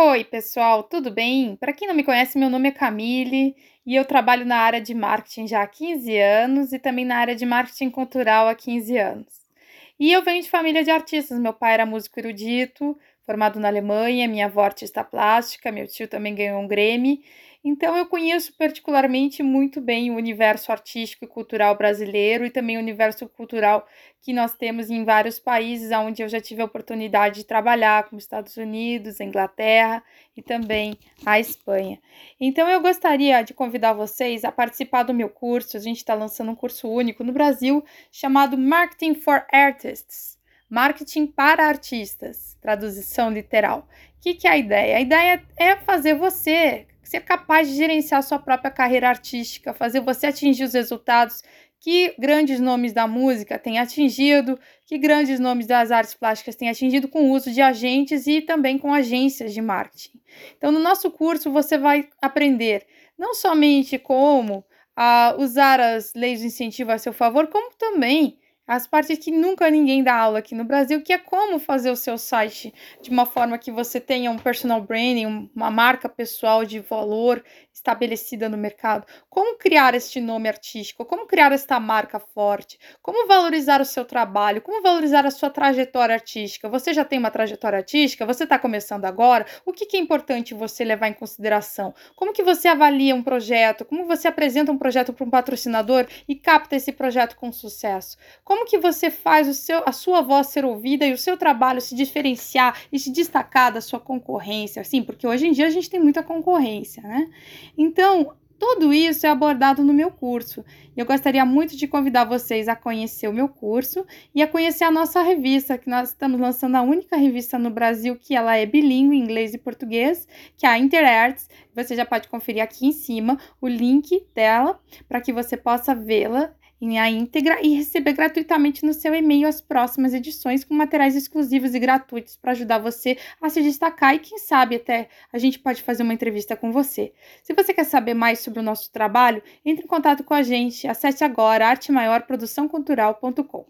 Oi, pessoal, tudo bem? Para quem não me conhece, meu nome é Camille e eu trabalho na área de marketing já há 15 anos e também na área de marketing cultural há 15 anos. E eu venho de família de artistas. Meu pai era músico erudito, formado na Alemanha, minha avó artista plástica, meu tio também ganhou um Grammy. Então eu conheço particularmente muito bem o universo artístico e cultural brasileiro e também o universo cultural que nós temos em vários países onde eu já tive a oportunidade de trabalhar, como Estados Unidos, Inglaterra e também a Espanha. Então eu gostaria de convidar vocês a participar do meu curso. A gente está lançando um curso único no Brasil chamado Marketing for Artists. Marketing para artistas, tradução literal. O que, que é a ideia? A ideia é fazer você ser capaz de gerenciar sua própria carreira artística, fazer você atingir os resultados que grandes nomes da música têm atingido, que grandes nomes das artes plásticas têm atingido com o uso de agentes e também com agências de marketing. Então, no nosso curso, você vai aprender não somente como uh, usar as leis de incentivo a seu favor, como também as partes que nunca ninguém dá aula aqui no Brasil, que é como fazer o seu site de uma forma que você tenha um personal branding, uma marca pessoal de valor estabelecida no mercado, como criar este nome artístico, como criar esta marca forte, como valorizar o seu trabalho, como valorizar a sua trajetória artística. Você já tem uma trajetória artística? Você está começando agora? O que, que é importante você levar em consideração? Como que você avalia um projeto? Como você apresenta um projeto para um patrocinador e capta esse projeto com sucesso? Como que você faz o seu, a sua voz ser ouvida e o seu trabalho se diferenciar e se destacar da sua concorrência? Assim, porque hoje em dia a gente tem muita concorrência, né? Então, tudo isso é abordado no meu curso. Eu gostaria muito de convidar vocês a conhecer o meu curso e a conhecer a nossa revista, que nós estamos lançando a única revista no Brasil que ela é bilíngue, inglês e português, que é a InterArts. Você já pode conferir aqui em cima o link dela para que você possa vê-la em íntegra e receber gratuitamente no seu e-mail as próximas edições com materiais exclusivos e gratuitos para ajudar você a se destacar e quem sabe até a gente pode fazer uma entrevista com você. Se você quer saber mais sobre o nosso trabalho, entre em contato com a gente. Acesse agora artemaiorproduçãocultural.com.